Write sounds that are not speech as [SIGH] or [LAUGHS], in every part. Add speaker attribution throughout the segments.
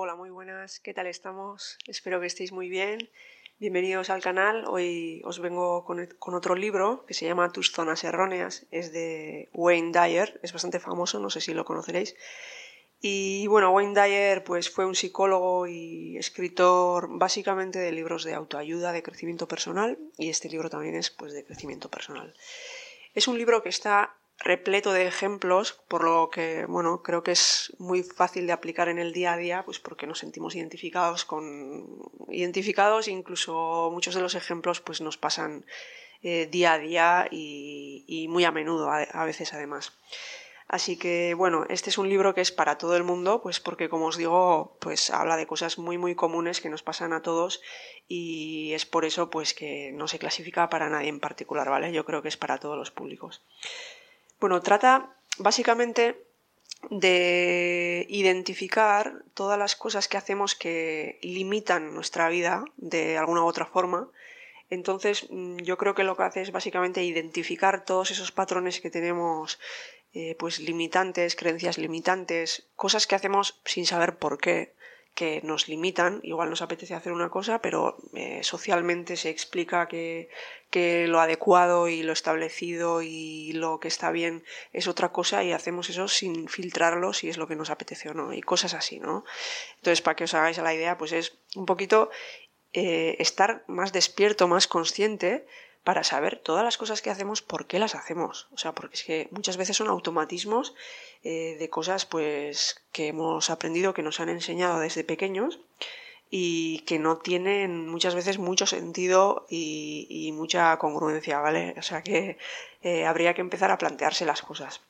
Speaker 1: Hola, muy buenas, ¿qué tal estamos? Espero que estéis muy bien. Bienvenidos al canal. Hoy os vengo con, otro libro que se llama Tus zonas erróneas. Es de Wayne Dyer, es bastante famoso, no sé si lo conoceréis. Y bueno, Wayne Dyer pues, fue un psicólogo y escritor básicamente de libros de autoayuda, de crecimiento personal, y este libro también es pues, de crecimiento personal. Es un libro que está repleto de ejemplos, por lo que, bueno, creo que es muy fácil de aplicar en el día a día, pues porque nos sentimos identificados con, identificados, incluso muchos de los ejemplos pues nos pasan eh, día a día y, muy a menudo, a, veces además. Así que bueno, este es un libro que es para todo el mundo, pues porque como os digo, pues habla de cosas muy muy comunes que nos pasan a todos y es por eso pues que no se clasifica para nadie en particular, ¿vale? Yo creo que es para todos los públicos. Bueno, trata básicamente de identificar todas las cosas que hacemos que limitan nuestra vida de alguna u otra forma. Entonces, mm, yo creo que lo que hace es básicamente identificar todos esos patrones que tenemos, eh, pues limitantes, creencias limitantes, cosas que hacemos sin saber por qué, que nos limitan. Igual nos apetece hacer una cosa, pero eh, socialmente se explica que, lo adecuado y lo establecido y lo que está bien es otra cosa y hacemos eso sin filtrarlo si es lo que nos apetece o no y cosas así, ¿no? Entonces, para que os hagáis la idea, pues es un poquito eh, estar más despierto, más consciente para saber todas las cosas que hacemos, por qué las hacemos. O sea, porque es que muchas veces son automatismos eh, de cosas pues que hemos aprendido, que nos han enseñado desde pequeños y que no tienen muchas veces mucho sentido y, mucha congruencia, ¿vale? O sea que eh, habría que empezar a plantearse las cosas.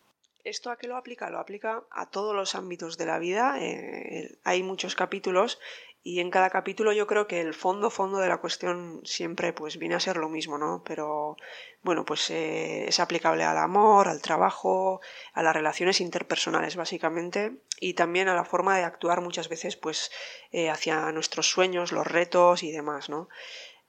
Speaker 1: ¿Esto a qué lo aplica? Lo aplica a todos los ámbitos de la vida. Eh, hay muchos capítulos y en cada capítulo yo creo que el fondo fondo de la cuestión siempre pues viene a ser lo mismo no pero bueno pues eh, es aplicable al amor al trabajo a las relaciones interpersonales básicamente y también a la forma de actuar muchas veces pues eh, hacia nuestros sueños los retos y demás no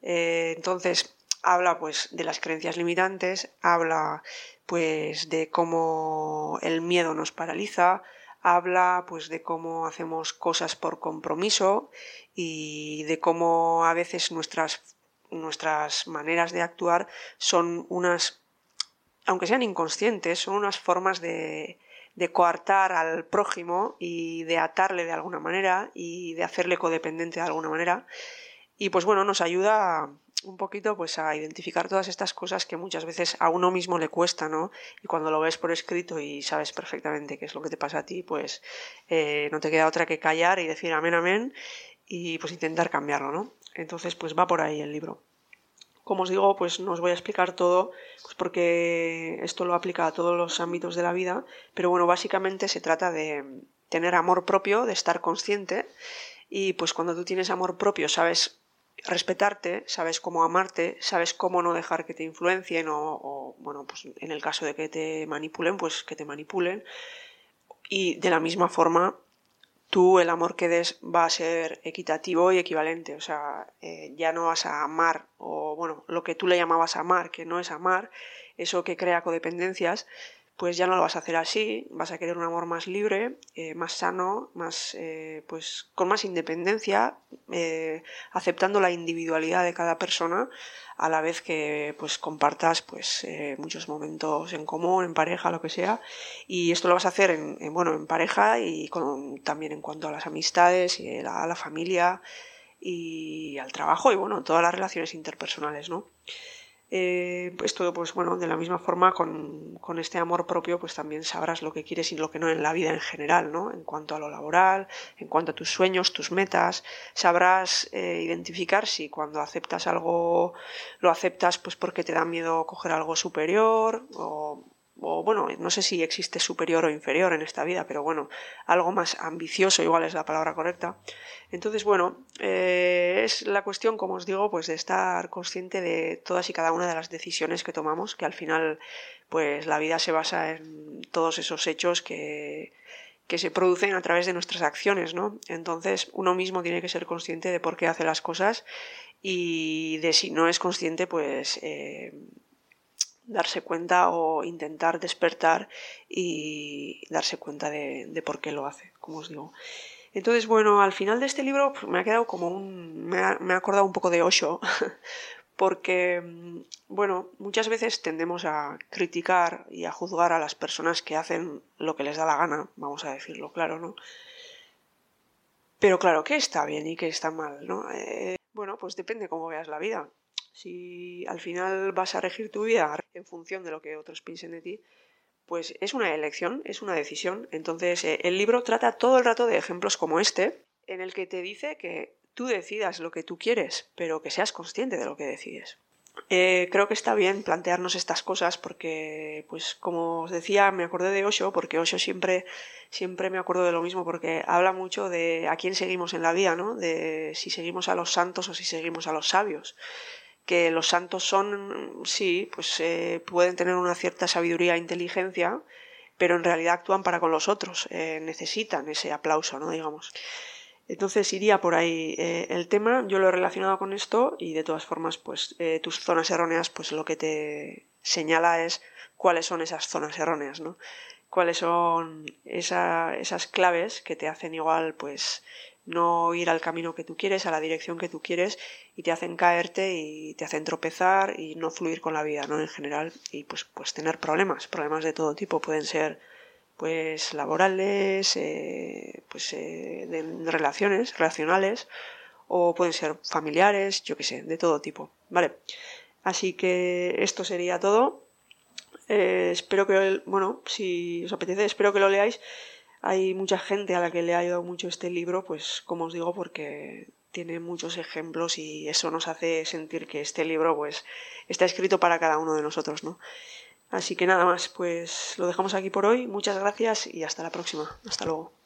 Speaker 1: eh, entonces habla pues de las creencias limitantes habla pues de cómo el miedo nos paraliza habla pues de cómo hacemos cosas por compromiso y de cómo a veces nuestras nuestras maneras de actuar son unas aunque sean inconscientes son unas formas de de coartar al prójimo y de atarle de alguna manera y de hacerle codependiente de alguna manera y pues bueno nos ayuda un poquito pues a identificar todas estas cosas que muchas veces a uno mismo le cuesta, ¿no? Y cuando lo ves por escrito y sabes perfectamente qué es lo que te pasa a ti, pues eh, no te queda otra que callar y decir amén, amén y pues intentar cambiarlo, ¿no? Entonces pues va por ahí el libro. Como os digo, pues no os voy a explicar todo, pues porque esto lo aplica a todos los ámbitos de la vida, pero bueno, básicamente se trata de tener amor propio, de estar consciente y pues cuando tú tienes amor propio sabes respetarte, sabes cómo amarte, sabes cómo no dejar que te influencien o, bueno, pues en el caso de que te manipulen, pues que te manipulen. Y de la misma forma, tú el amor que des va a ser equitativo y equivalente. O sea, eh, ya no vas a amar, o bueno, lo que tú le llamabas amar, que no es amar, eso que crea codependencias, pues ya no lo vas a hacer así, vas a querer un amor más libre, eh, más sano, más, eh, pues con más independencia, eh, aceptando la individualidad de cada persona, a la vez que pues compartas pues muchos momentos en común, en pareja, lo que sea, y esto lo vas a hacer en, bueno en pareja y también en cuanto a las amistades y a la familia y al trabajo y bueno todas las relaciones interpersonales, ¿no? Eh, esto pues bueno de la misma forma con, con, este amor propio pues también sabrás lo que quieres y lo que no en la vida en general no en cuanto a lo laboral en cuanto a tus sueños tus metas sabrás eh, identificar si cuando aceptas algo lo aceptas pues porque te da miedo coger algo superior o o bueno, no sé si existe superior o inferior en esta vida, pero bueno, algo más ambicioso igual es la palabra correcta. Entonces, bueno, eh, es la cuestión, como os digo, pues de estar consciente de todas y cada una de las decisiones que tomamos, que al final, pues la vida se basa en todos esos hechos que, que se producen a través de nuestras acciones, ¿no? Entonces, uno mismo tiene que ser consciente de por qué hace las cosas y de si no es consciente, pues eh, darse cuenta o intentar despertar y darse cuenta de, por qué lo hace, como os digo. Entonces, bueno, al final de este libro pues, me ha quedado como un... me ha, me ha acordado un poco de Osho, [LAUGHS] porque, mm, bueno, muchas veces tendemos a criticar y a juzgar a las personas que hacen lo que les da la gana, vamos a decirlo claro, ¿no? Pero claro, ¿qué está bien y qué está mal, no? Eh, bueno, pues depende cómo veas la vida. Si al final vas a regir tu vida en función de lo que otros piensen de ti, pues es una elección, es una decisión. Entonces, eh, el libro trata todo el rato de ejemplos como este, en el que te dice que tú decidas lo que tú quieres, pero que seas consciente de lo que decides. Eh, creo que está bien plantearnos estas cosas porque, pues como os decía, me acordé de Osho, porque Osho siempre, siempre me acuerdo de lo mismo, porque habla mucho de a quién seguimos en la vida, ¿no? De si seguimos a los santos o si seguimos a los sabios. Que los santos son, sí, pues eh, pueden tener una cierta sabiduría e inteligencia, pero en realidad actúan para con los otros, eh, necesitan ese aplauso, ¿no? Digamos. Entonces iría por ahí eh, el tema, yo lo he relacionado con esto y de todas formas, pues tus zonas erróneas, pues lo que te señala es cuáles son esas zonas erróneas, ¿no? Cuáles son esas claves que te hacen igual, pues, no ir al camino que tú quieres, a la dirección que tú quieres y te hacen caerte y te hacen tropezar y no fluir con la vida, ¿no? En general y pues, pues tener problemas, problemas de todo tipo, pueden ser pues laborales, eh, pues eh, relaciones, relacionales, o pueden ser familiares, yo qué sé, de todo tipo, ¿vale? Así que esto sería todo. Eh, espero que, bueno, si os apetece, espero que lo leáis. Hay mucha gente a la que le ha ayudado mucho este libro, pues como os digo, porque tiene muchos ejemplos y eso nos hace sentir que este libro, pues, está escrito para cada uno de nosotros, ¿no? Así que nada más, pues lo dejamos aquí por hoy. Muchas gracias y hasta la próxima. Hasta luego.